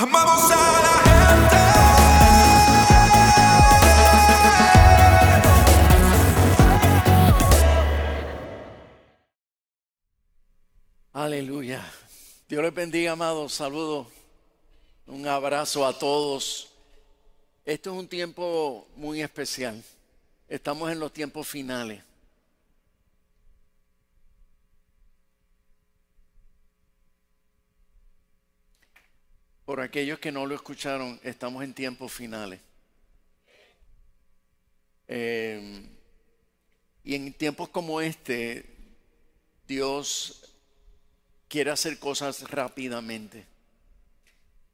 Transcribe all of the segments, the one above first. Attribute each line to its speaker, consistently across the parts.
Speaker 1: Amamos a la
Speaker 2: Aleluya. Dios les bendiga, amados. Saludos. Un abrazo a todos. Esto es un tiempo muy especial. Estamos en los tiempos finales. Por aquellos que no lo escucharon, estamos en tiempos finales. Eh, y en tiempos como este, Dios quiere hacer cosas rápidamente.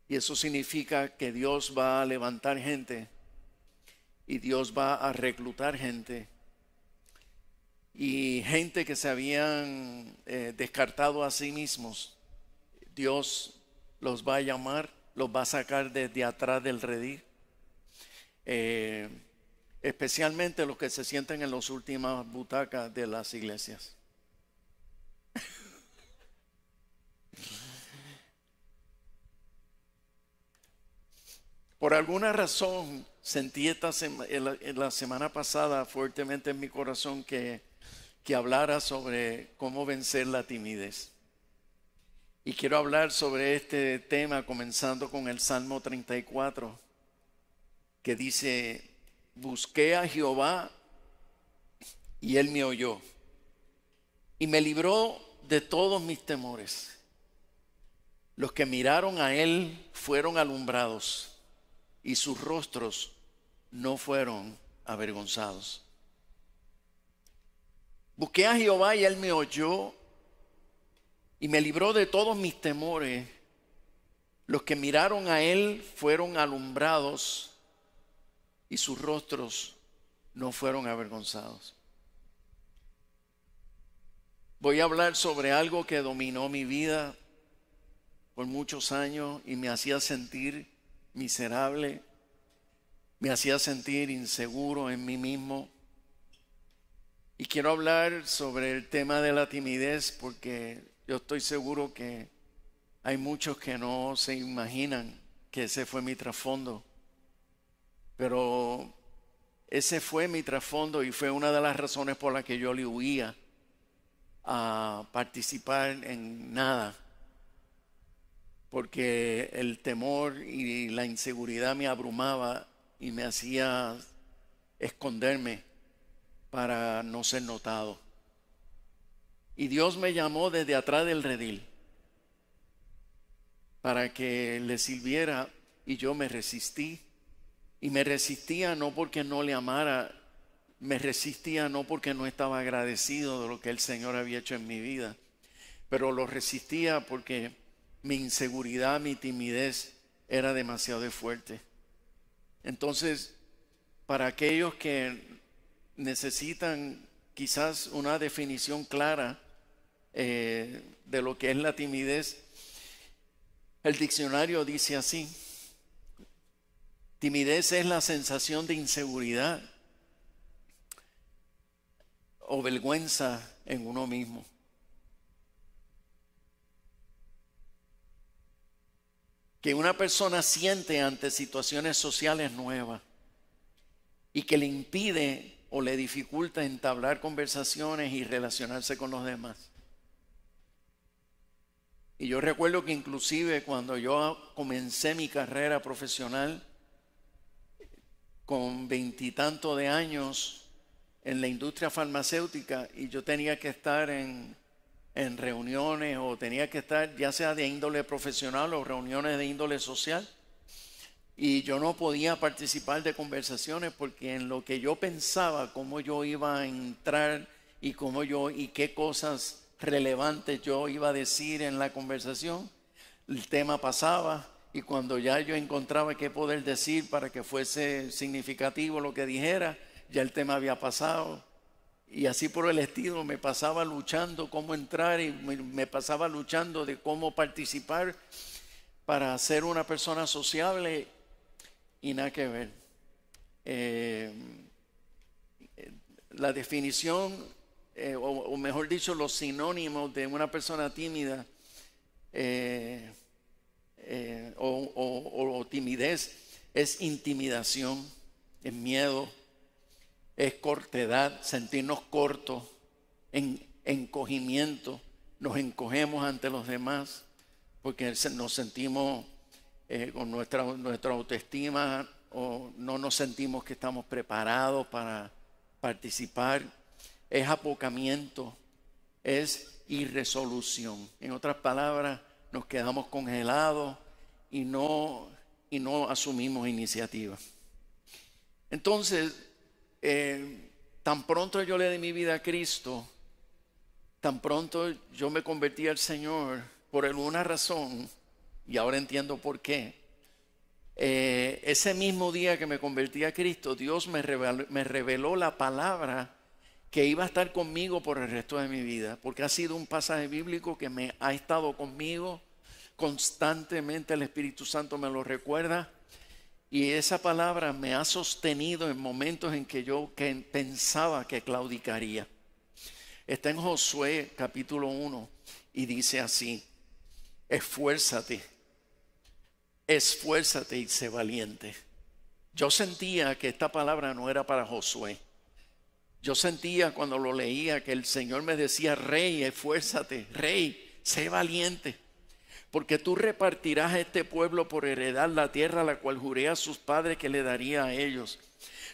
Speaker 2: Y eso significa que Dios va a levantar gente y Dios va a reclutar gente. Y gente que se habían eh, descartado a sí mismos, Dios los va a llamar, los va a sacar desde atrás del redil. Eh, especialmente los que se sienten en las últimas butacas de las iglesias. Por alguna razón sentí esta la, la semana pasada fuertemente en mi corazón que, que hablara sobre cómo vencer la timidez. Y quiero hablar sobre este tema comenzando con el Salmo 34, que dice, busqué a Jehová y él me oyó y me libró de todos mis temores. Los que miraron a él fueron alumbrados y sus rostros no fueron avergonzados. Busqué a Jehová y él me oyó y me libró de todos mis temores. Los que miraron a él fueron alumbrados y sus rostros no fueron avergonzados. Voy a hablar sobre algo que dominó mi vida por muchos años y me hacía sentir miserable, me hacía sentir inseguro en mí mismo. Y quiero hablar sobre el tema de la timidez porque yo estoy seguro que hay muchos que no se imaginan que ese fue mi trasfondo. Pero ese fue mi trasfondo y fue una de las razones por las que yo le huía a participar en nada porque el temor y la inseguridad me abrumaba y me hacía esconderme para no ser notado. Y Dios me llamó desde atrás del redil para que le sirviera y yo me resistí. Y me resistía no porque no le amara, me resistía no porque no estaba agradecido de lo que el Señor había hecho en mi vida, pero lo resistía porque mi inseguridad, mi timidez era demasiado fuerte. Entonces, para aquellos que necesitan quizás una definición clara eh, de lo que es la timidez, el diccionario dice así, timidez es la sensación de inseguridad o vergüenza en uno mismo. que una persona siente ante situaciones sociales nuevas y que le impide o le dificulta entablar conversaciones y relacionarse con los demás. Y yo recuerdo que inclusive cuando yo comencé mi carrera profesional con veintitantos de años en la industria farmacéutica y yo tenía que estar en en reuniones o tenía que estar ya sea de índole profesional o reuniones de índole social. Y yo no podía participar de conversaciones porque en lo que yo pensaba, cómo yo iba a entrar y cómo yo y qué cosas relevantes yo iba a decir en la conversación, el tema pasaba y cuando ya yo encontraba qué poder decir para que fuese significativo lo que dijera, ya el tema había pasado y así por el estilo me pasaba luchando cómo entrar y me pasaba luchando de cómo participar para ser una persona sociable y nada que ver. Eh, la definición, eh, o, mejor dicho, los sinónimos de una persona tímida eh, eh, o, timidez es intimidación, es miedo, es cortedad, sentirnos cortos, en encogimiento, nos encogemos ante los demás porque nos sentimos con nuestra, nuestra autoestima o no nos sentimos que estamos preparados para participar. Es apocamiento, es irresolución. En otras palabras, nos quedamos congelados y no, y no asumimos iniciativa. Entonces, eh, tan pronto yo le di mi vida a Cristo, tan pronto yo me convertí al Señor por alguna razón, y ahora entiendo por qué. Eh, ese mismo día que me convertí a Cristo, Dios me me reveló la palabra que iba a estar conmigo por el resto de mi vida, porque ha sido un pasaje bíblico que me ha estado conmigo constantemente, el Espíritu Santo me lo recuerda, y esa palabra me ha sostenido en momentos en que yo pensaba que claudicaría. Está en Josué capítulo 1 y dice así, esfuérzate, esfuérzate y sé valiente. Yo sentía que esta palabra no era para Josué. Yo sentía cuando lo leía que el Señor me decía, rey, esfuérzate, rey, sé valiente, porque tú repartirás a este pueblo por heredar la tierra la cual juré a sus padres que le daría a ellos.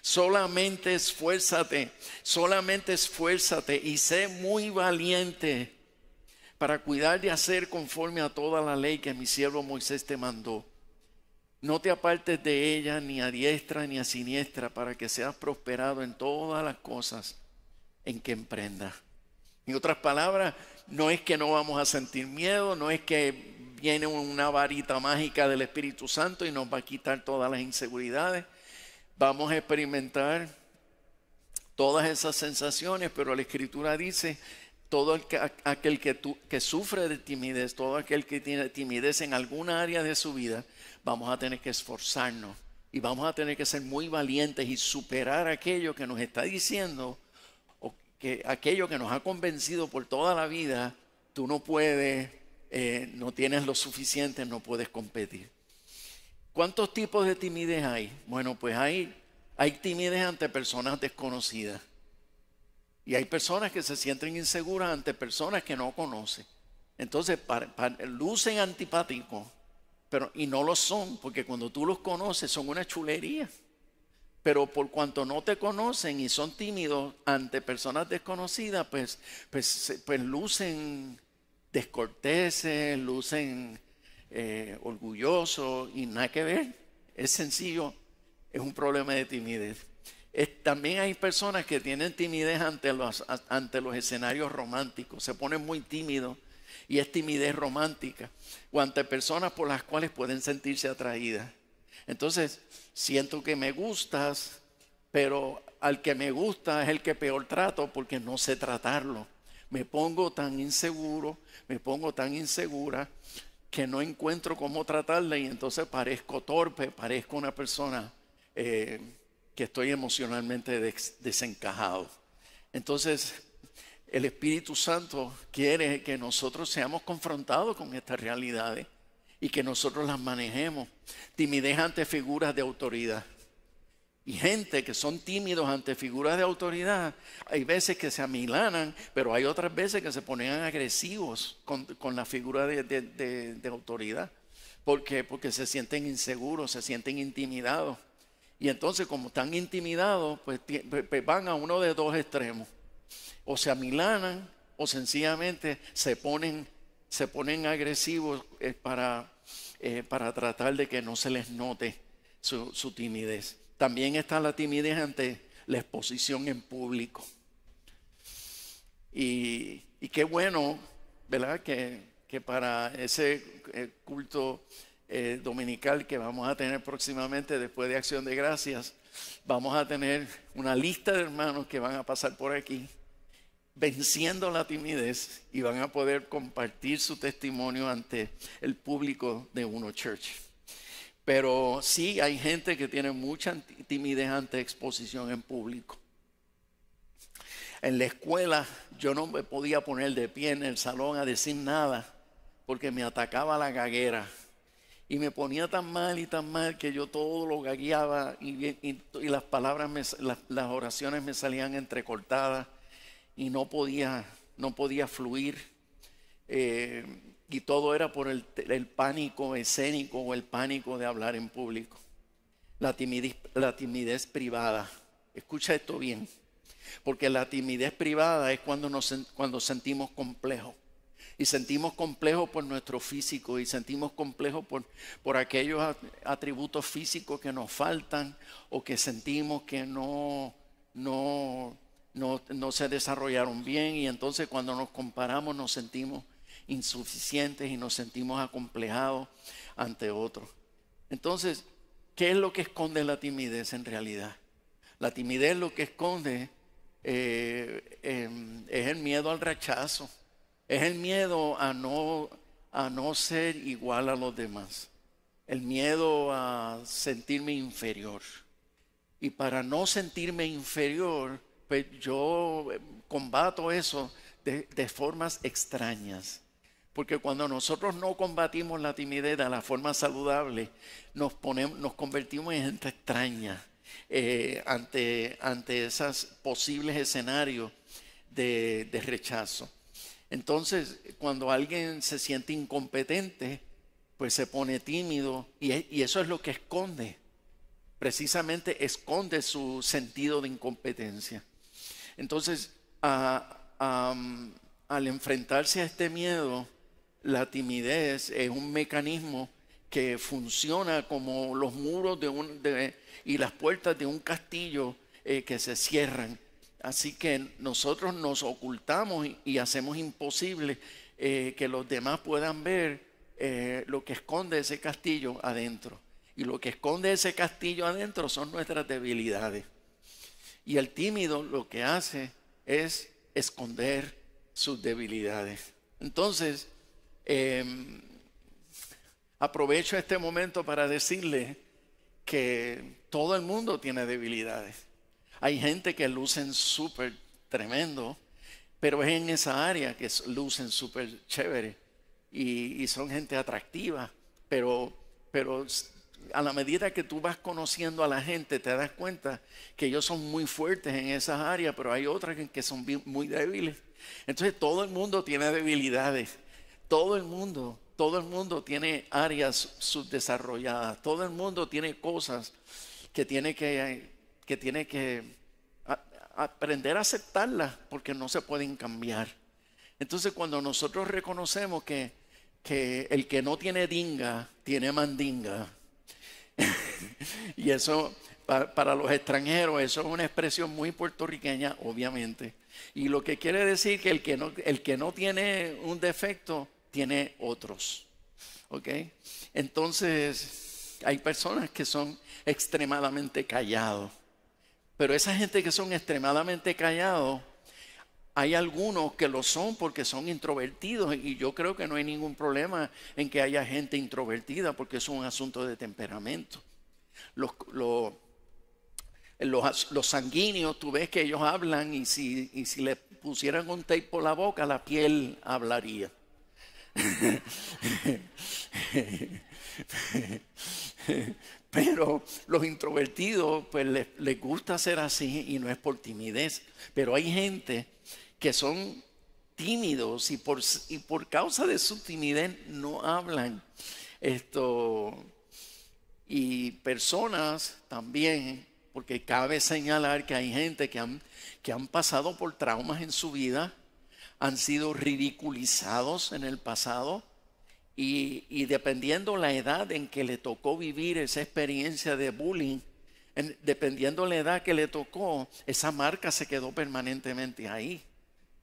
Speaker 2: Solamente esfuérzate, solamente esfuérzate y sé muy valiente para cuidar de hacer conforme a toda la ley que mi siervo Moisés te mandó. No te apartes de ella ni a diestra ni a siniestra para que seas prosperado en todas las cosas en que emprendas. En otras palabras, no es que no vamos a sentir miedo, no es que viene una varita mágica del Espíritu Santo y nos va a quitar todas las inseguridades. Vamos a experimentar todas esas sensaciones, pero la Escritura dice, todo aquel que, que sufre de timidez, todo aquel que tiene timidez en alguna área de su vida, vamos a tener que esforzarnos y vamos a tener que ser muy valientes y superar aquello que nos está diciendo o que aquello que nos ha convencido por toda la vida, tú no puedes, eh, no tienes lo suficiente, no puedes competir. ¿Cuántos tipos de timidez hay? Bueno, pues hay, hay timidez ante personas desconocidas. Y hay personas que se sienten inseguras ante personas que no conocen. Entonces, lucen antipáticos pero, y no lo son, porque cuando tú los conoces son una chulería. Pero por cuanto no te conocen y son tímidos ante personas desconocidas, pues, pues, pues lucen descorteses, lucen eh, orgullosos y nada que ver. Es sencillo, es un problema de timidez. También hay personas que tienen timidez ante los, ante los escenarios románticos, se ponen muy tímidos y es timidez romántica o ante personas por las cuales pueden sentirse atraídas. Entonces, siento que me gustas, pero al que me gusta es el que peor trato porque no sé tratarlo. Me pongo tan inseguro, me pongo tan insegura que no encuentro cómo tratarla y entonces parezco torpe, parezco una persona eh, que estoy emocionalmente desencajado. Entonces, el Espíritu Santo quiere que nosotros seamos confrontados con estas realidades y que nosotros las manejemos. Timidez ante figuras de autoridad. Y gente que son tímidos ante figuras de autoridad, hay veces que se amilanan, pero hay otras veces que se ponen agresivos con, la figura de, autoridad. ¿Por qué? Porque se sienten inseguros, se sienten intimidados. Y entonces como están intimidados, pues, pues van a uno de dos extremos o se amilanan o sencillamente se ponen, se ponen agresivos eh, para, eh, para tratar de que no se les note su, timidez. También está la timidez ante la exposición en público. Y, qué bueno, ¿verdad? Que, para ese eh, dominical que vamos a tener próximamente después de Acción de Gracias, vamos a tener una lista de hermanos que van a pasar por aquí venciendo la timidez y van a poder compartir su testimonio ante el público de Uno Church. Pero sí hay gente que tiene mucha timidez ante exposición en público. En la escuela yo no me podía poner de pie en el salón a decir nada porque me atacaba la gaguera. Y me ponía tan mal y tan mal que yo todo lo gagueaba y, las palabras, las, oraciones me salían entrecortadas y no podía, no podía fluir. Eh, y todo era por el, pánico escénico o el pánico de hablar en público. La timidez, la timidez privada. Escucha esto bien. Porque la timidez privada es cuando, nos, cuando sentimos complejo. Y sentimos complejo por nuestro físico y sentimos complejo por, por aquellos at- atributos físicos que nos faltan o que sentimos que no, no, no, no se desarrollaron bien. Y entonces cuando nos comparamos nos sentimos insuficientes y nos sentimos acomplejados ante otros. Entonces, ¿qué es lo que esconde la timidez en realidad? La timidez lo que esconde eh, em, es el miedo al rechazo, es el miedo a no, a no ser igual a los demás, el miedo a sentirme inferior. Y para no sentirme inferior, pues yo combato eso de, de formas extrañas. Porque cuando nosotros no combatimos la timidez de la forma saludable, nos, ponemos, nos convertimos en gente extraña eh, ante, ante esos posibles escenarios de, de rechazo. Entonces, cuando alguien se siente incompetente, pues se pone tímido y, eso es lo que esconde. Precisamente esconde su sentido de incompetencia. Entonces, al enfrentarse a este miedo, la timidez es un mecanismo que funciona como los muros de un, de- y las puertas de un castillo eh, que se cierran. Así que nosotros nos ocultamos y, hacemos imposible eh, que los demás puedan ver eh, lo que esconde ese castillo adentro. Y lo que esconde ese castillo adentro son nuestras debilidades. Y el tímido lo que hace es esconder sus debilidades. Entonces, eh, aprovecho este momento para decirle que todo el mundo tiene debilidades. Hay gente que lucen súper tremendo, pero es en esa área que lucen súper chévere y, y son gente atractiva, pero, pero a la medida que tú vas conociendo a la gente te das cuenta que ellos son muy fuertes en esas áreas, pero hay otras que- son muy débiles. Entonces todo el mundo tiene debilidades, todo el mundo, todo el mundo tiene áreas subdesarrolladas, todo el mundo tiene cosas que tiene que, que, tiene que aprender a aceptarlas porque no se pueden cambiar. Entonces cuando nosotros reconocemos que, que el que no tiene dinga tiene mandinga, y eso pa- para, los extranjeros, eso es una expresión muy puertorriqueña, obviamente. Y lo que quiere decir que el que no, el que no tiene un defecto tiene otros. ¿Ok? Entonces, hay personas que son extremadamente callados. Pero esa gente que son extremadamente callados, hay algunos que lo son porque son introvertidos y yo creo que no hay ningún problema en que haya gente introvertida porque es un asunto de temperamento. Los, los, sanguíneos, tú ves que ellos hablan y si, y si le pusieran un tape por la boca, la piel hablaría. Pero los introvertidos, pues les, les gusta ser así y no es por timidez. Pero hay gente que son tímidos y por, y por causa de su timidez no hablan. Esto, y personas también, porque cabe señalar que hay gente que han, que han pasado por traumas en su vida, han sido ridiculizados en el pasado y, y dependiendo la edad en que le tocó vivir esa experiencia de bullying, en- dependiendo la edad que le tocó, esa marca se quedó permanentemente ahí.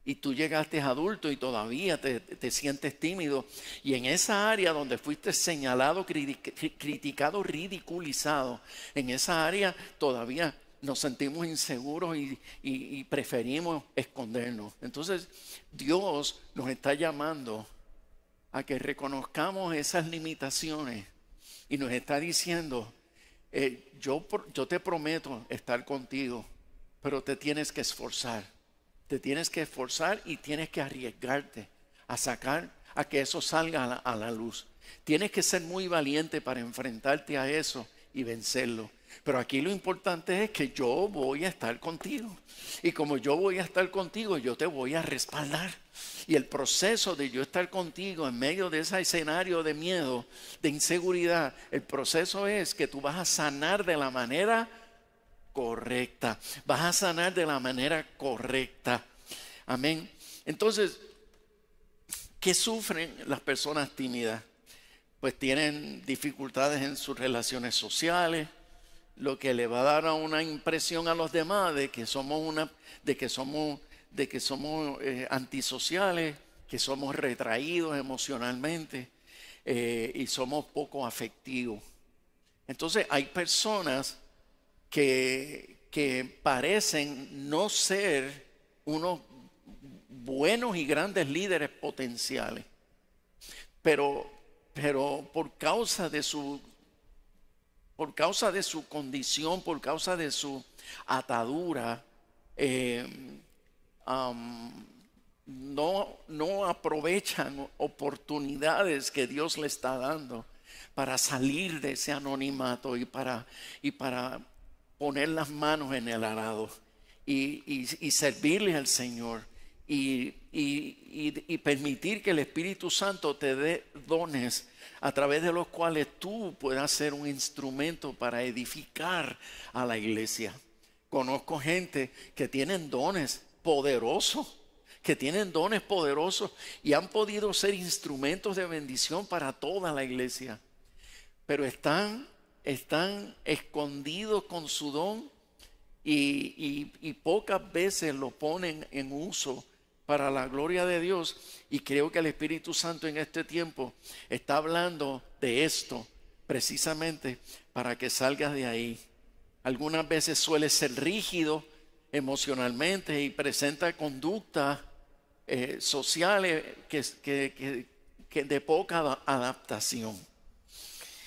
Speaker 2: Y tú llegaste adulto y todavía te, te sientes tímido. Y en esa área donde fuiste señalado, criti- cri- criticado, ridiculizado, en esa área todavía nos sentimos inseguros y- y preferimos escondernos. Entonces Dios nos está llamando a que reconozcamos esas limitaciones y nos está diciendo, eh, yo, yo te prometo estar contigo, pero te tienes que esforzar. Te tienes que esforzar y tienes que arriesgarte a sacar, a que eso salga a la, a la luz. Tienes que ser muy valiente para enfrentarte a eso y vencerlo. Pero aquí lo importante es que yo voy a estar contigo. Y como yo voy a estar contigo, yo te voy a respaldar. Y el proceso de yo estar contigo en medio de ese escenario de miedo, de inseguridad, el proceso es que tú vas a sanar de la manera correcta. Vas a sanar de la manera correcta. Amén. Entonces, ¿qué sufren las personas tímidas? Pues tienen dificultades en sus relaciones sociales, lo que le va a dar una impresión a los demás de que somos una, de que somos, de que somos eh, antisociales, que somos retraídos emocionalmente eh, y somos poco afectivos. Entonces hay personas que, que parecen no ser unos buenos y grandes líderes potenciales, pero, pero por causa de su por causa de su condición, por causa de su atadura, eh, no, no aprovechan oportunidades que Dios le está dando para salir de ese anonimato y para, y para poner las manos en el arado y, y servirle al Señor y, y, permitir que el Espíritu Santo te dé dones a través de los cuales tú puedas ser un instrumento para edificar a la iglesia. Conozco gente que tienen dones poderosos, que tienen dones poderosos y han podido ser instrumentos de bendición para toda la iglesia, pero están, están escondidos con su don y, y pocas veces lo ponen en uso para la gloria de Dios. Y creo que el Espíritu Santo en este tiempo está hablando de esto precisamente para que salgas de ahí. Algunas veces suele ser rígido emocionalmente y presenta conductas eh, sociales que, que de poca adaptación.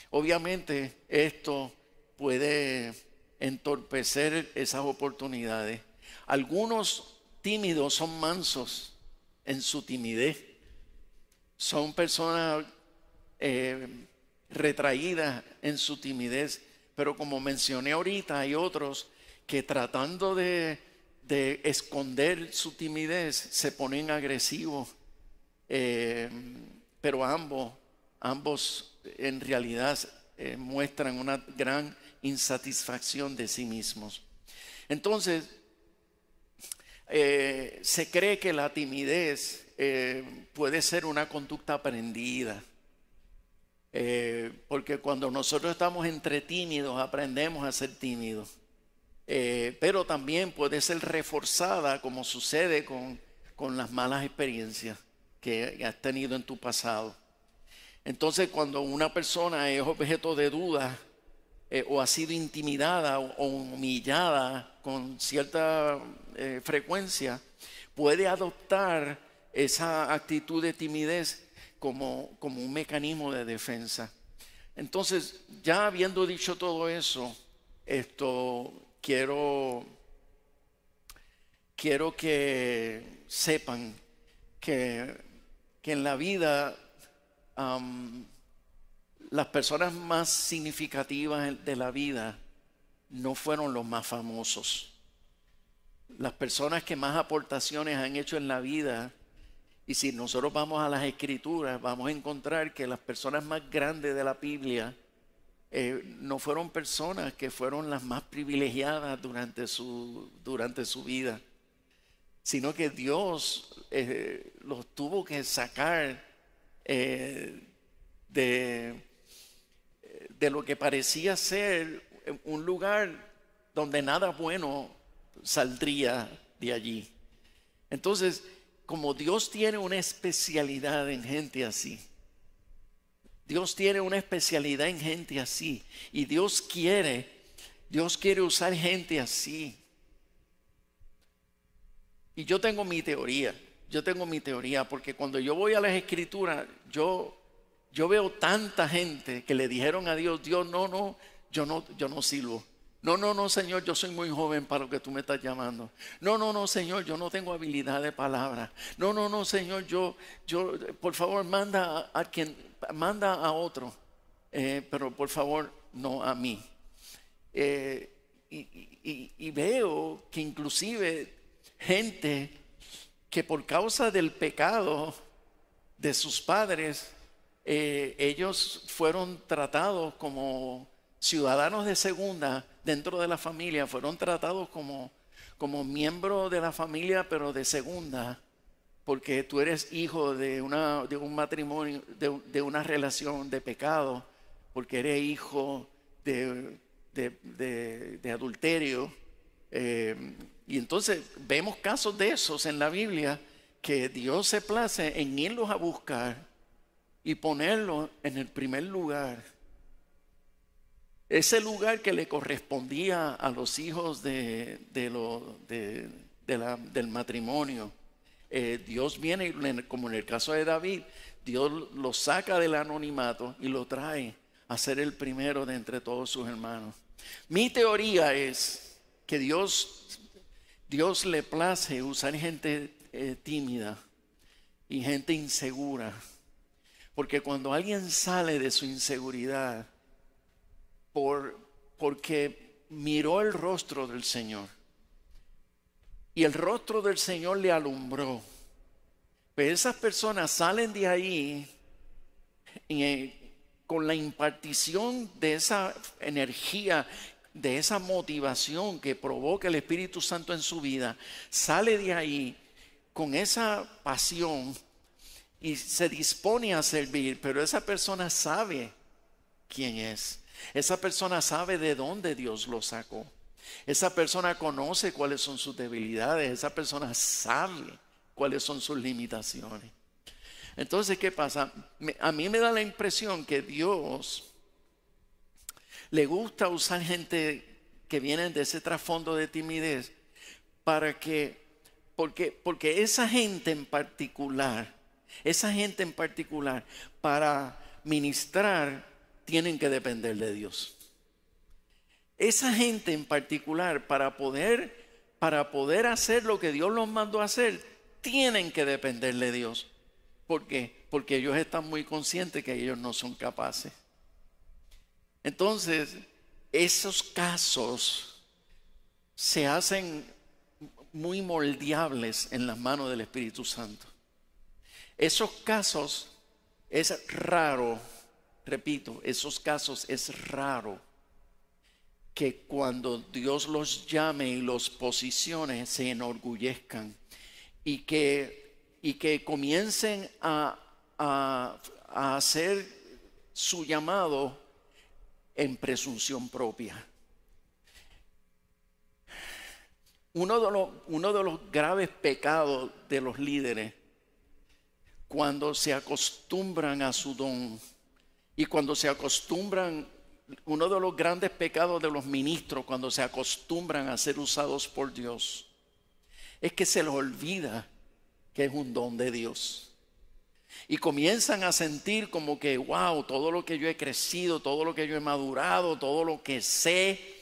Speaker 2: Obviamente esto puede entorpecer esas oportunidades. Algunos tímidos son mansos en su timidez. Son personas eh, retraídas en su timidez. Pero como mencioné ahorita, hay otros que tratando de, esconder su timidez se ponen agresivos. Eh, pero ambos, ambos en realidad eh, muestran una gran insatisfacción de sí mismos. Entonces, eh, se cree que la timidez eh, puede ser una conducta aprendida. Eh, porque cuando nosotros estamos entre tímidos aprendemos a ser tímidos. pero también puede ser reforzada como sucede con, con las malas experiencias que has tenido en tu pasado. Entonces cuando una persona es objeto de duda o ha sido intimidada o humillada con cierta eh, frecuencia, puede adoptar esa actitud de timidez como, como un mecanismo de defensa. Entonces, ya habiendo dicho todo eso, esto quiero, quiero que sepan que, que en la vida las personas más significativas de la vida no fueron los más famosos. Las personas que más aportaciones han hecho en la vida, y si nosotros vamos a las escrituras, vamos a encontrar que las personas más grandes de la Biblia eh, no fueron personas que fueron las más privilegiadas durante su, durante su vida, sino que Dios eh, los tuvo que sacar eh, de, de lo que parecía ser un lugar donde nada bueno saldría de allí. Entonces, como Dios tiene una especialidad en gente así, Dios tiene una especialidad en gente así, y Dios quiere, Dios quiere usar gente así. Y yo tengo mi teoría, yo tengo mi teoría, porque cuando yo voy a las escrituras, yo, yo veo tanta gente que le dijeron a Dios, Dios, no, no, yo no, yo no sirvo. No, no, no, Señor, yo soy muy joven para lo que tú me estás llamando. No, no, no, Señor, yo no tengo habilidad de palabra. No, no, no, Señor, yo, yo, por favor, manda a, quien, manda a otro, eh, pero por favor, no a mí. Eh, y, veo que inclusive gente que por causa del pecado de sus padres, eh, ellos fueron tratados como ciudadanos de segunda dentro de la familia, fueron tratados como, como miembros de la familia, pero de segunda, porque tú eres hijo de, una, de un matrimonio, de, una relación de pecado, porque eres hijo de, de adulterio. Eh, y entonces vemos casos de esos en la Biblia que Dios se place en irlos a buscar y ponerlos en el primer lugar ese lugar que le correspondía a los hijos de, del matrimonio. Eh, Dios viene, como en el caso de David, Dios lo saca del anonimato y lo trae a ser el primero de entre todos sus hermanos. Mi teoría es que Dios, Dios le place usar gente eh, tímida y gente insegura. Porque cuando alguien sale de su inseguridad, por, porque miró el rostro del Señor. Y el rostro del Señor le alumbró. Pero esas personas salen de ahí eh, con la impartición de esa energía, de esa motivación que provoca el Espíritu Santo en su vida. Sale de ahí con esa pasión y se dispone a servir, pero esa persona sabe quién es. Esa persona sabe de dónde Dios lo sacó. Esa persona conoce cuáles son sus debilidades. Esa persona sabe cuáles son sus limitaciones. Entonces, ¿qué pasa? A mí me da la impresión que Dios le gusta usar gente que viene de ese trasfondo de timidez para que, porque, porque esa gente en particular, esa gente en particular, para ministrar tienen que depender de Dios. Esa gente en particular, para poder, para poder hacer lo que Dios los mandó a hacer, tienen que depender de Dios. ¿Por qué? Porque ellos están muy conscientes que ellos no son capaces. Entonces, esos casos se hacen muy moldeables en las manos del Espíritu Santo. Esos casos es raro repito, esos casos es raro que cuando Dios los llame y los posicione se enorgullezcan y que, y que comiencen a, hacer su llamado en presunción propia. Uno de, los, uno de los graves pecados de los líderes, cuando se acostumbran a su don, y cuando se acostumbran, uno de los grandes pecados de los ministros, cuando se acostumbran a ser usados por Dios, es que se les olvida que es un don de Dios. Y comienzan a sentir como que, wow, todo lo que yo he crecido, todo lo que yo he madurado, todo lo que sé.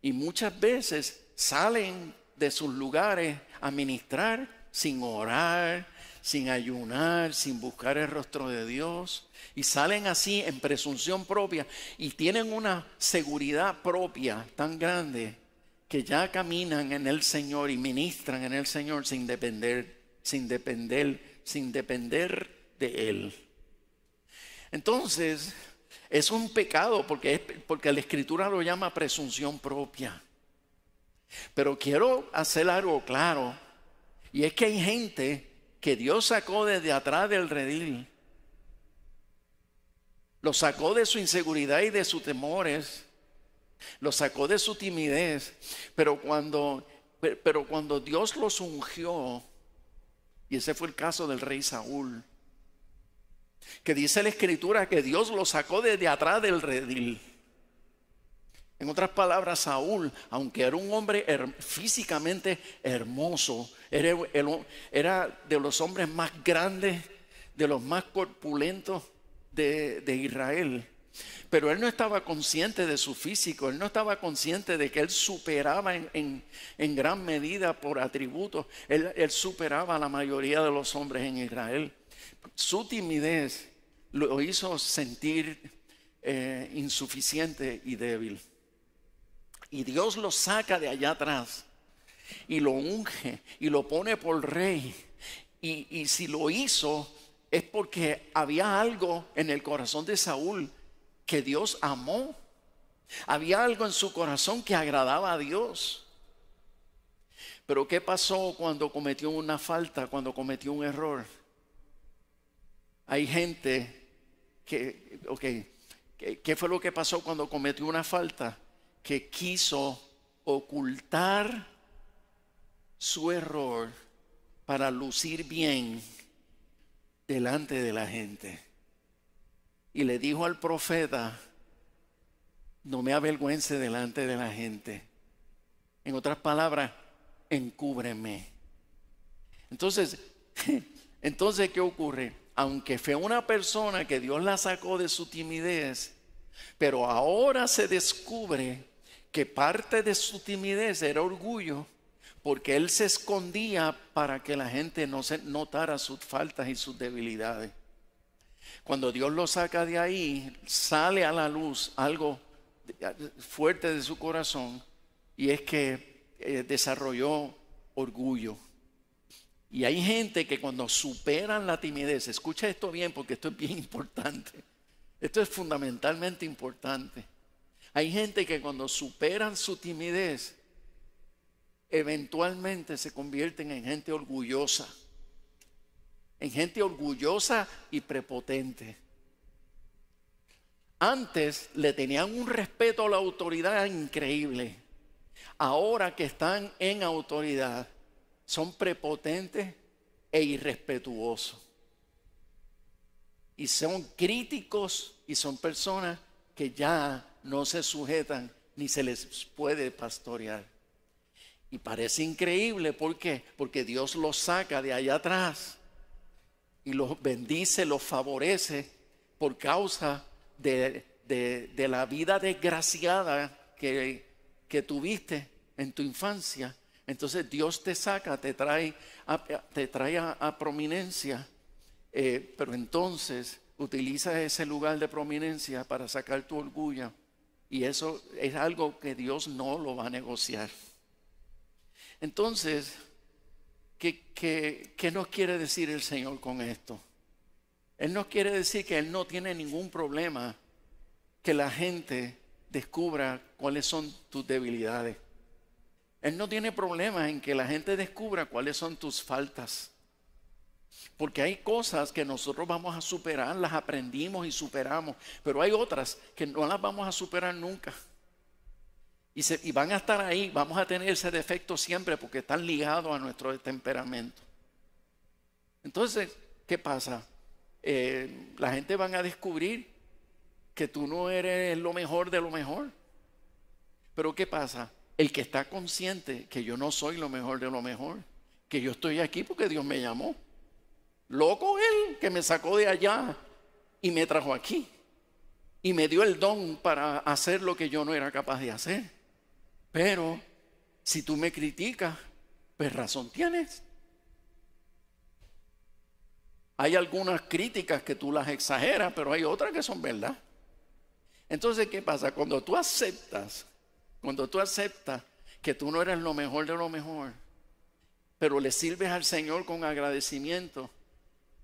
Speaker 2: Y muchas veces salen de sus lugares a ministrar sin orar, sin ayunar, sin buscar el rostro de Dios. Y salen así en presunción propia y tienen una seguridad propia tan grande que ya caminan en el Señor y ministran en el Señor sin depender, sin depender, sin depender de Él. Entonces, es un pecado porque, porque la Escritura lo llama presunción propia. Pero quiero hacer algo claro, y es que hay gente que Dios sacó desde atrás del redil. Lo sacó de su inseguridad y de sus temores. Lo sacó de su timidez. Pero cuando, pero cuando Dios los ungió, y ese fue el caso del rey Saúl, que dice la escritura que Dios lo sacó desde atrás del redil. En otras palabras, Saúl, aunque era un hombre físicamente hermoso, era, de los hombres más grandes, de los más corpulentos de, Israel. Pero él no estaba consciente de su físico, él no estaba consciente de que él superaba en, gran medida por atributos, él, él superaba a la mayoría de los hombres en Israel. Su timidez lo hizo sentir eh, insuficiente y débil. Y Dios lo saca de allá atrás y lo unge y lo pone por rey. Y, y si lo hizo es porque había algo en el corazón de Saúl que Dios amó. Había algo en su corazón que agradaba a Dios. Pero ¿qué pasó cuando cometió una falta, cuando cometió un error? Hay gente que, ok, ¿qué, qué fue lo que pasó cuando cometió una falta? Que quiso ocultar su error para lucir bien delante de la gente. Y le dijo al profeta, no me avergüence delante de la gente. En otras palabras, encúbreme. Entonces, entonces, ¿qué ocurre? Aunque fue una persona que Dios la sacó de su timidez, pero ahora se descubre que parte de su timidez era orgullo, porque él se escondía para que la gente no se notara sus faltas y sus debilidades. Cuando Dios lo saca de ahí, sale a la luz algo fuerte de su corazón y es que eh, desarrolló orgullo. Y hay gente que cuando superan la timidez, escucha esto bien porque esto es bien importante, esto es fundamentalmente importante. Hay gente que cuando superan su timidez, eventualmente se convierten en gente orgullosa, en gente orgullosa y prepotente. Antes le tenían un respeto a la autoridad increíble. Ahora que están en autoridad, son prepotentes e irrespetuosos. Y son críticos y son personas que ya no se sujetan ni se les puede pastorear. Y parece increíble, ¿por qué? Porque Dios los saca de allá atrás y los bendice, los favorece por causa de, de- la vida desgraciada que, que tuviste en tu infancia. Entonces Dios te saca, te trae a, te trae a prominencia, eh, pero entonces utiliza ese lugar de prominencia para sacar tu orgullo. Y eso es algo que Dios no lo va a negociar. Entonces, ¿qué, qué, qué nos quiere decir el Señor con esto? Él nos quiere decir que Él no tiene ningún problema que la gente descubra cuáles son tus debilidades. Él no tiene problema en que la gente descubra cuáles son tus faltas. Porque hay cosas que nosotros vamos a superar, las aprendimos y superamos, pero hay otras que no las vamos a superar nunca. Y, van a estar ahí, vamos a tener ese defecto siempre porque están ligados a nuestro temperamento. Entonces, ¿qué pasa? Eh, la gente van a descubrir que tú no eres lo mejor de lo mejor. Pero ¿qué pasa? El que está consciente que yo no soy lo mejor de lo mejor, que yo estoy aquí porque Dios me llamó. Loco él que me sacó de allá y me trajo aquí. Y me dio el don para hacer lo que yo no era capaz de hacer. Pero si tú me criticas, pues razón tienes. Hay algunas críticas que tú las exageras, pero hay otras que son verdad. Entonces, ¿qué pasa? Cuando tú aceptas, cuando tú aceptas que tú no eres lo mejor de lo mejor, pero le sirves al Señor con agradecimiento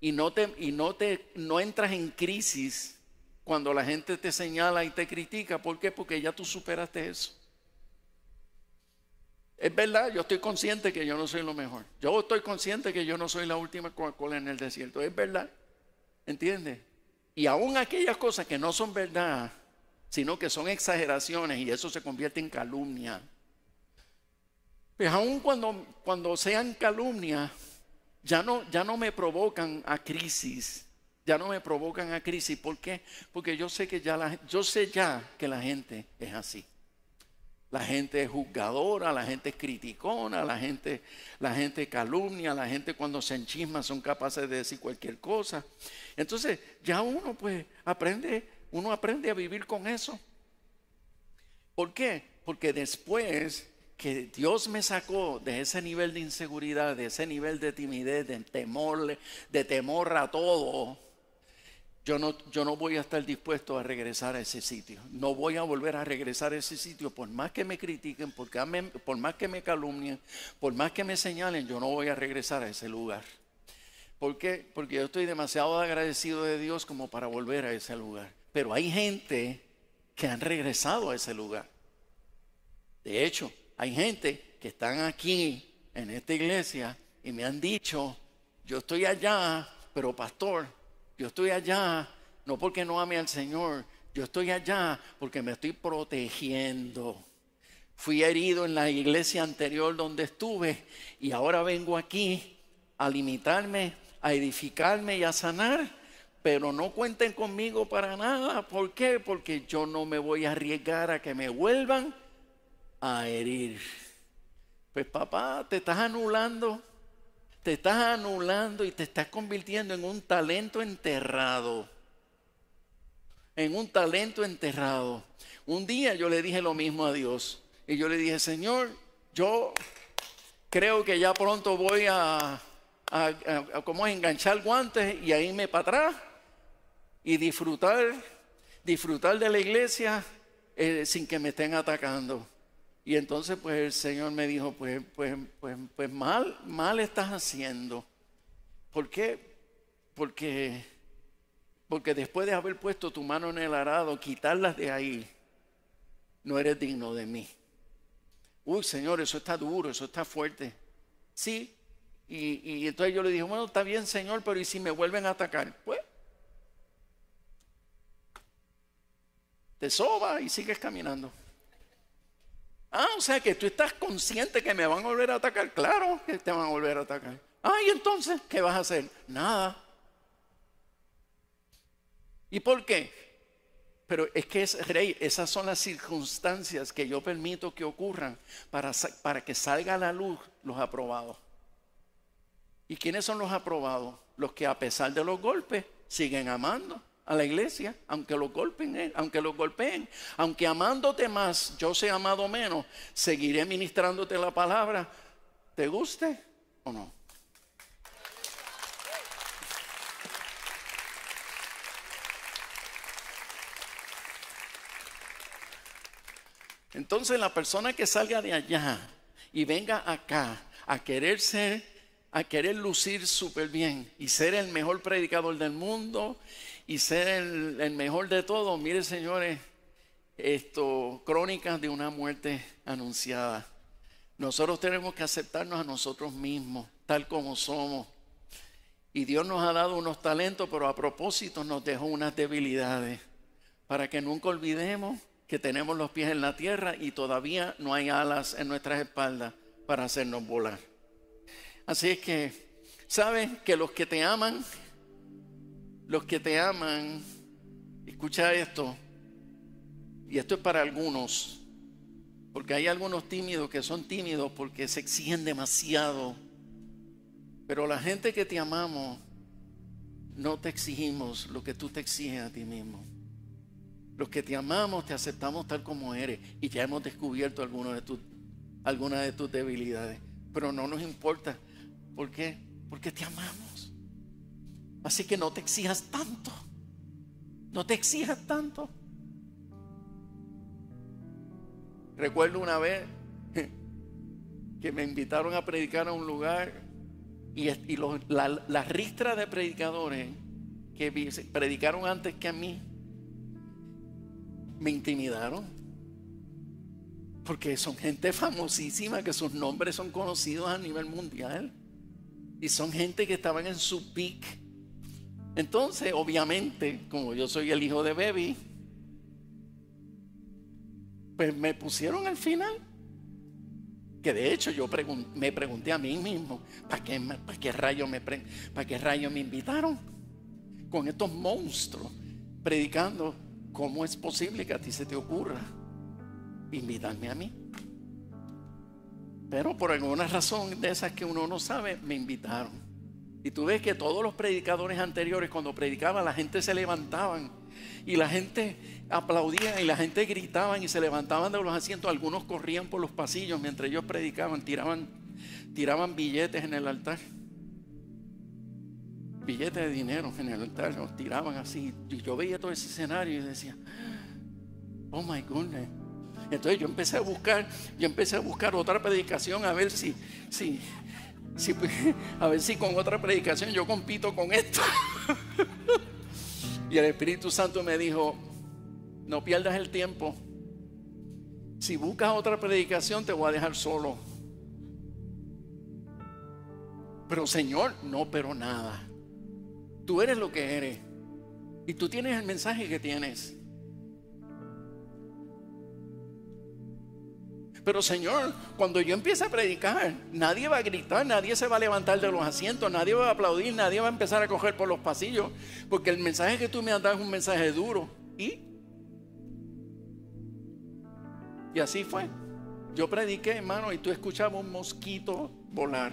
Speaker 2: y no te y no te no entras en crisis cuando la gente te señala y te critica, ¿por qué? Porque ya tú superaste eso. Es verdad, yo estoy consciente que yo no soy lo mejor. Yo estoy consciente que yo no soy la última Coca-Cola en el desierto. Es verdad. ¿Entiendes? Y aún aquellas cosas que no son verdad, sino que son exageraciones y eso se convierte en calumnia. Pues aún cuando, cuando sean calumnias, ya no, ya no me provocan a crisis. Ya no me provocan a crisis. ¿Por qué? Porque yo sé que ya la, yo sé ya que la gente es así. La gente es juzgadora, la gente es criticona, la gente, la gente calumnia, la gente cuando se enchisma son capaces de decir cualquier cosa. Entonces ya uno pues aprende uno aprende a vivir con eso. ¿Por qué? Porque después que Dios me sacó de ese nivel de inseguridad, de ese nivel de timidez, de temor, de temor a todo, yo no, yo no voy a estar dispuesto a regresar a ese sitio. No voy a volver a regresar a ese sitio por más que me critiquen, por más que me calumnien, por más que me señalen, yo no voy a regresar a ese lugar. ¿Por qué? Porque yo estoy demasiado agradecido de Dios como para volver a ese lugar. Pero hay gente que han regresado a ese lugar. De hecho, hay gente que están aquí en esta iglesia y me han dicho, yo estoy allá, pero pastor, yo estoy allá no porque no ame al Señor, yo estoy allá porque me estoy protegiendo. Fui herido en la iglesia anterior donde estuve y ahora vengo aquí a limitarme, a edificarme y a sanar, pero no cuenten conmigo para nada. ¿Por qué? Porque yo no me voy a arriesgar a que me vuelvan a herir. Pues papá, te estás anulando, te estás anulando y te estás convirtiendo en un talento enterrado. En un talento enterrado. Un día yo le dije lo mismo a Dios. Y yo le dije, Señor, yo creo que ya pronto voy a, como enganchar guantes y a irme para atrás y disfrutar, disfrutar de la iglesia eh, sin que me estén atacando. Y entonces pues el Señor me dijo, pues, pues, pues, pues mal, mal estás haciendo. ¿Por qué? Porque, porque después de haber puesto tu mano en el arado, quitarlas de ahí, no eres digno de mí. Uy, Señor, eso está duro, eso está fuerte. Sí. Y, y entonces yo le dije, bueno, está bien, Señor, pero ¿y si me vuelven a atacar? Pues, te soba y sigues caminando. Ah, o sea que tú estás consciente que me van a volver a atacar. Claro que te van a volver a atacar. Ah, y entonces, ¿qué vas a hacer? Nada. ¿Y por qué? Pero es que es rey, esas son las circunstancias que yo permito que ocurran para, para que salga a la luz los aprobados. ¿Y quiénes son los aprobados? Los que a pesar de los golpes siguen amando a la iglesia, aunque lo golpeen, eh, aunque lo golpeen, aunque amándote más, yo sea amado menos, seguiré ministrándote la palabra, ¿te guste o no? Entonces la persona que salga de allá y venga acá a querer ser, a querer lucir súper bien y ser el mejor predicador del mundo y ser el, mejor de todos. Mire, señores, esto, crónicas de una muerte anunciada. Nosotros tenemos que aceptarnos a nosotros mismos, tal como somos. Y Dios nos ha dado unos talentos, pero a propósito nos dejó unas debilidades, para que nunca olvidemos que tenemos los pies en la tierra y todavía no hay alas en nuestras espaldas para hacernos volar. Así es que, ¿saben que los que te aman los que te aman, escucha esto, y esto es para algunos, porque hay algunos tímidos que son tímidos porque se exigen demasiado, pero la gente que te amamos, no te exigimos lo que tú te exiges a ti mismo. Los que te amamos te aceptamos tal como eres y ya hemos descubierto algunas de tus, debilidades, pero no nos importa. ¿Por qué? Porque te amamos. Así que no te exijas tanto. No te exijas tanto. Recuerdo una vez que me invitaron a predicar a un lugar y, la, ristra de predicadores que predicaron antes que a mí me intimidaron. Porque son gente famosísima que sus nombres son conocidos a nivel mundial. Y son gente que estaban en su peak entonces, obviamente, como yo soy el hijo de Baby, pues me pusieron al final. Que de hecho yo me pregunté a mí mismo, ¿para qué, para qué rayos me, qué me invitaron? Con estos monstruos predicando, ¿cómo es posible que a ti se te ocurra invitarme a mí? Pero por alguna razón de esas que uno no sabe, me invitaron. Y tú ves que todos los predicadores anteriores, cuando predicaban, la gente se levantaban Y la gente aplaudía y la gente gritaban y se levantaban de los asientos. Algunos corrían por los pasillos mientras ellos predicaban, tiraban, tiraban billetes en el altar. Billetes de dinero en el altar, los tiraban así. Y yo veía todo ese escenario y decía, oh my goodness. Entonces yo empecé a buscar, yo empecé a buscar otra predicación a ver si, si, si a ver si con otra predicación yo compito con esto. y el Espíritu Santo me dijo, no pierdas el tiempo. Si buscas otra predicación te voy a dejar solo. Pero Señor, no, pero nada. Tú eres lo que eres. Y tú tienes el mensaje que tienes. Pero Señor, cuando yo empiece a predicar, nadie va a gritar, nadie se va a levantar de los asientos, nadie va a aplaudir, nadie va a empezar a coger por los pasillos, porque el mensaje que tú me has dado es un mensaje duro. ¿Y? Y así fue. Yo prediqué, hermano, y tú escuchabas un mosquito volar.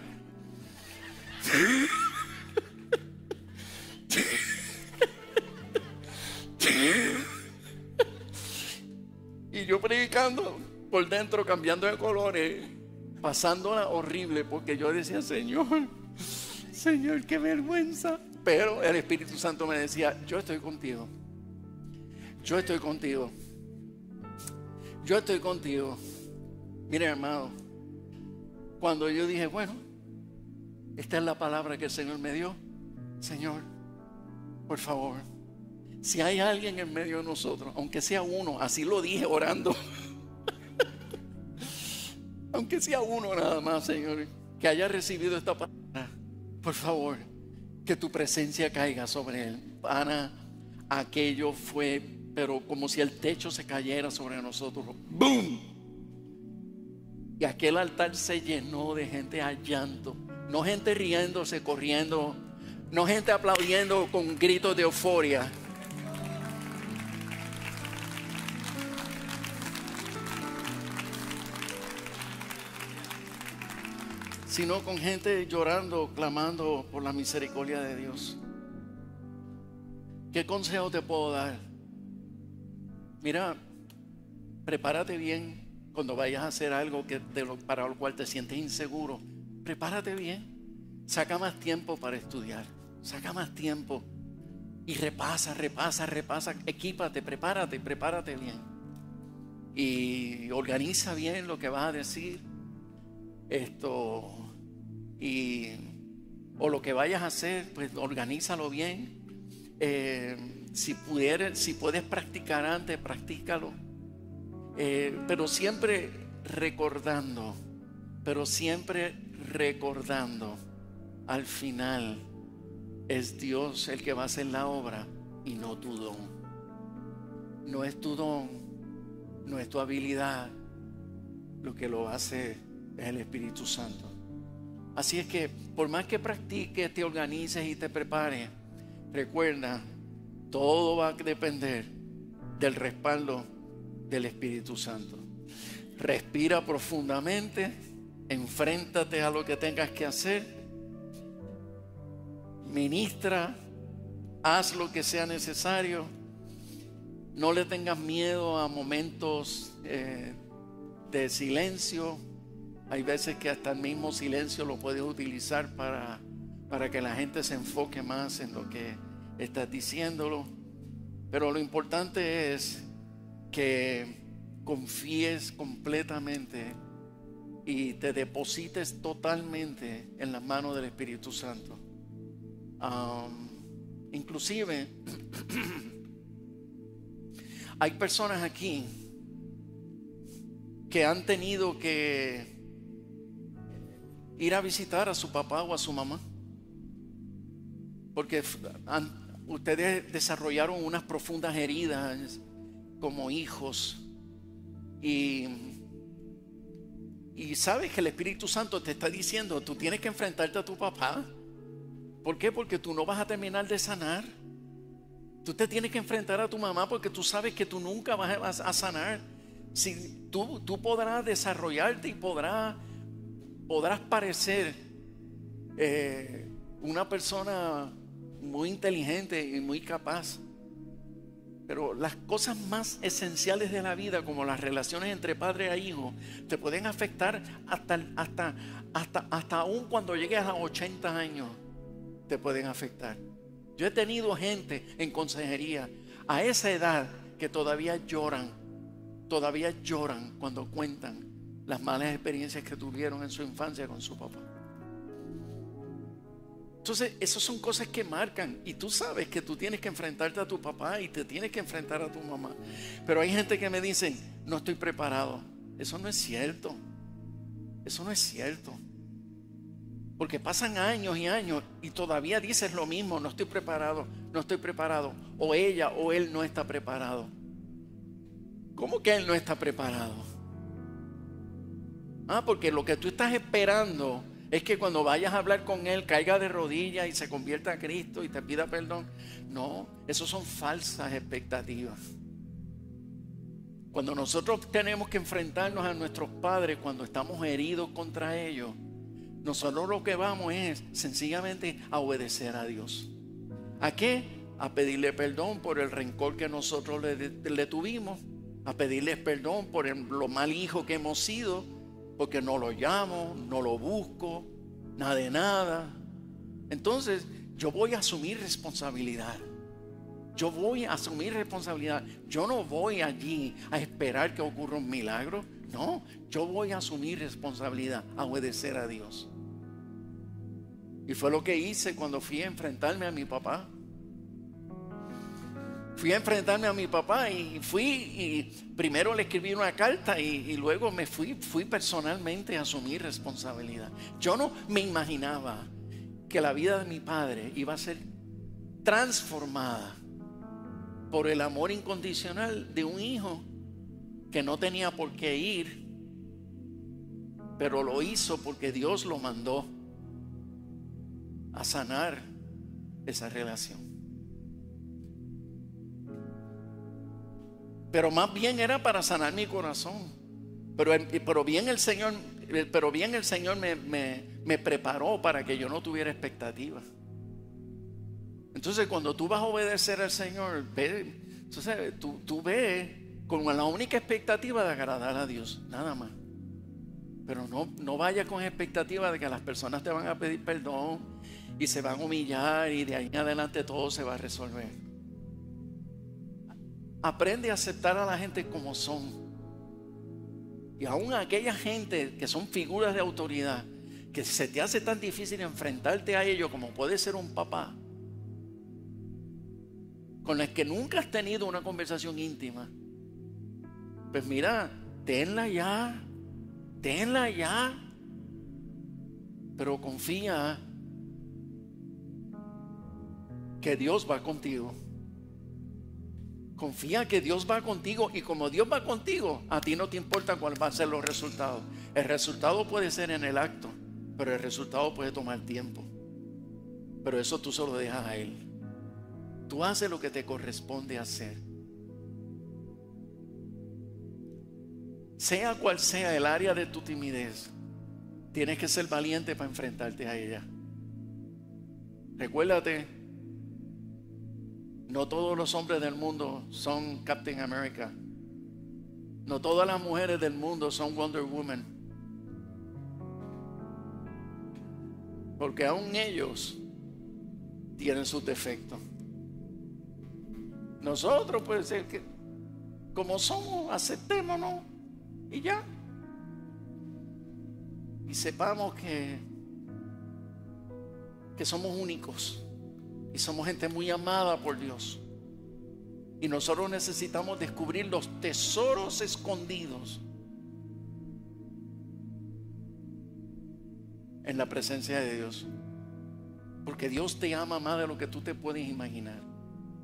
Speaker 2: y yo predicando por dentro cambiando de colores, pasándola horrible, porque yo decía, Señor, Señor, qué vergüenza. Pero el Espíritu Santo me decía, yo estoy contigo. Yo estoy contigo. Yo estoy contigo. Mire, hermano, cuando yo dije, bueno, esta es la palabra que el Señor me dio, Señor, por favor, si hay alguien en medio de nosotros, aunque sea uno, así lo dije orando. aunque sea uno nada más, Señor, que haya recibido esta palabra, por favor, que tu presencia caiga sobre él. Ana, aquello fue, pero como si el techo se cayera sobre nosotros. ¡Boom! Y aquel altar se llenó de gente hallando, no gente riéndose, corriendo, no gente aplaudiendo con gritos de euforia. Sino con gente llorando, clamando por la misericordia de Dios. ¿Qué consejo te puedo dar? Mira, prepárate bien cuando vayas a hacer algo que, para lo cual te sientes inseguro. Prepárate bien. Saca más tiempo para estudiar. Saca más tiempo. Y repasa, repasa, repasa. Equípate, prepárate, prepárate bien. Y organiza bien lo que vas a decir. Esto y, o lo que vayas a hacer, pues organízalo bien. Eh, si, pudieras, si puedes practicar antes, practícalo. Eh, pero siempre recordando, pero siempre recordando, al final es Dios el que va a hacer la obra y no tu don. No es tu don, no es tu habilidad, lo que lo hace es el Espíritu Santo. Así es que por más que practiques, te organices y te prepares, recuerda, todo va a depender del respaldo del Espíritu Santo. Respira profundamente, enfréntate a lo que tengas que hacer, ministra, haz lo que sea necesario, no le tengas miedo a momentos eh, de silencio hay veces que hasta el mismo silencio lo puedes utilizar para, para que la gente se enfoque más en lo que estás diciéndolo. Pero lo importante es que confíes completamente y te deposites totalmente en las manos del Espíritu Santo. inclusive, hay personas aquí que han tenido que ir a visitar a su papá o a su mamá. Porque ustedes desarrollaron unas profundas heridas como hijos. Y, y sabes que el Espíritu Santo te está diciendo, tú tienes que enfrentarte a tu papá. ¿Por qué? Porque tú no vas a terminar de sanar. Tú te tienes que enfrentar a tu mamá porque tú sabes que tú nunca vas a sanar. Si tú, tú podrás desarrollarte y podrás podrás parecer eh, una persona muy inteligente y muy capaz, Pero las cosas más esenciales de la vida, como las relaciones entre padre e hijo, te pueden afectar hasta, hasta, hasta, hasta aún cuando llegues a los 80 años, te pueden afectar. Yo he tenido gente en consejería a esa edad que todavía lloran, todavía lloran cuando cuentan las malas experiencias que tuvieron en su infancia con su papá. Entonces, esas son cosas que marcan. Y tú sabes que tú tienes que enfrentarte a tu papá y te tienes que enfrentar a tu mamá. Pero hay gente que me dice, no estoy preparado. Eso no es cierto. Eso no es cierto. Porque pasan años y años y todavía dices lo mismo, no estoy preparado, no estoy preparado. O ella o él no está preparado. ¿Cómo que él no está preparado? Ah, porque lo que tú estás esperando es que cuando vayas a hablar con Él caiga de rodillas y se convierta a Cristo y te pida perdón. No, eso son falsas expectativas. Cuando nosotros tenemos que enfrentarnos a nuestros padres cuando estamos heridos contra ellos, nosotros lo que vamos es sencillamente a obedecer a Dios. ¿A qué? A pedirle perdón por el rencor que nosotros le, tuvimos, a pedirles perdón por lo mal hijo que hemos sido, porque no lo llamo, no lo busco, nada de nada. Entonces yo voy a asumir responsabilidad. Yo voy a asumir responsabilidad. Yo no voy allí a esperar que ocurra un milagro. No, yo voy a asumir responsabilidad, a obedecer a Dios. Y fue lo que hice cuando fui a enfrentarme a mi papá fui a enfrentarme a mi papá y fui y primero le escribí una carta y, luego me fui, fui personalmente a asumir responsabilidad. Yo no me imaginaba que la vida de mi padre iba a ser transformada por el amor incondicional de un hijo que no tenía por qué ir, pero lo hizo porque Dios lo mandó a sanar esa relación. Pero más bien era para sanar mi corazón. Pero, pero bien el Señor, pero bien el Señor me, me, preparó para que yo no tuviera expectativas. Entonces cuando tú vas a obedecer al Señor, ve, entonces, tú, tú ves con la única expectativa de agradar a Dios, nada más. Pero no, no vayas con expectativa de que las personas te van a pedir perdón y se van a humillar y de ahí en adelante todo se va a resolver. Aprende a aceptar a la gente como son. Y aún aquella gente que son figuras de autoridad, que se te hace tan difícil enfrentarte a ellos como puede ser un papá, con el que nunca has tenido una conversación íntima. Pues mira, tenla ya, tenla ya, pero confía que Dios va contigo. Confía que Dios va contigo y como Dios va contigo, a ti no te importa cuál va a ser los resultados. El resultado puede ser en el acto, pero el resultado puede tomar tiempo. Pero eso tú solo dejas a Él. Tú haces lo que te corresponde hacer. Sea cual sea el área de tu timidez, tienes que ser valiente para enfrentarte a ella. Recuérdate no todos los hombres del mundo son Captain America. No todas las mujeres del mundo son Wonder Woman. Porque aún ellos tienen sus defectos. Nosotros, puede ser que como somos, aceptémonos y ya. Y sepamos que, que somos únicos. Y somos gente muy amada por Dios. Y nosotros necesitamos descubrir los tesoros escondidos en la presencia de Dios. Porque Dios te ama más de lo que tú te puedes imaginar.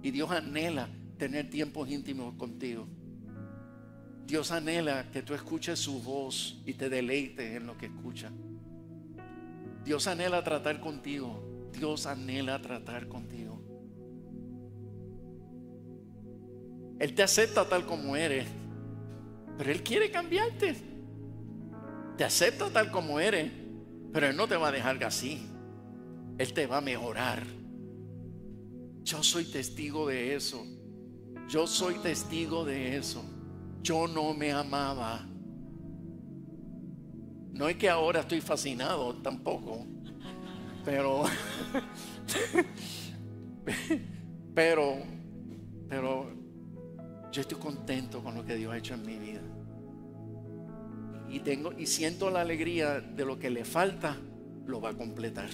Speaker 2: Y Dios anhela tener tiempos íntimos contigo. Dios anhela que tú escuches su voz y te deleites en lo que escucha. Dios anhela tratar contigo. Dios anhela tratar contigo. Él te acepta tal como eres, pero Él quiere cambiarte. Te acepta tal como eres, pero Él no te va a dejar así. Él te va a mejorar. Yo soy testigo de eso. Yo soy testigo de eso. Yo no me amaba. No es que ahora estoy fascinado tampoco, pero, pero, pero yo estoy contento con lo que Dios ha hecho en mi vida. Y tengo y siento la alegría de lo que le falta, lo va a completar.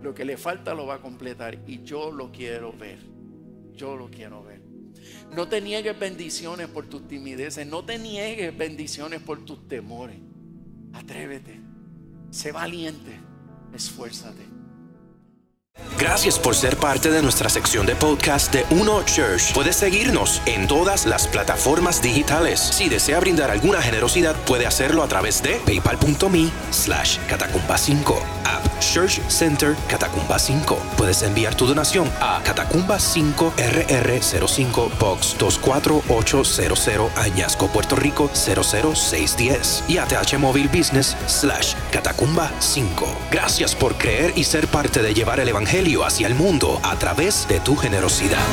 Speaker 2: Lo que le falta lo va a completar y yo lo quiero ver. Yo lo quiero ver. No te niegues bendiciones por tus timideces, no te niegues bendiciones por tus temores. Atrévete, sé valiente, esfuérzate.
Speaker 3: Gracias por ser parte de nuestra sección de podcast de Uno Church. Puedes seguirnos en todas las plataformas digitales. Si desea brindar alguna generosidad, puede hacerlo a través de paypal.me slash catacumba 5 app Church Center Catacumba 5. Puedes enviar tu donación a Catacumba 5 RR05 Box 24800 Añasco, Puerto Rico 00610 y ATH Móvil Business slash Catacumba 5. Gracias por creer y ser parte de llevar el Evangelio hacia el mundo a través de tu generosidad.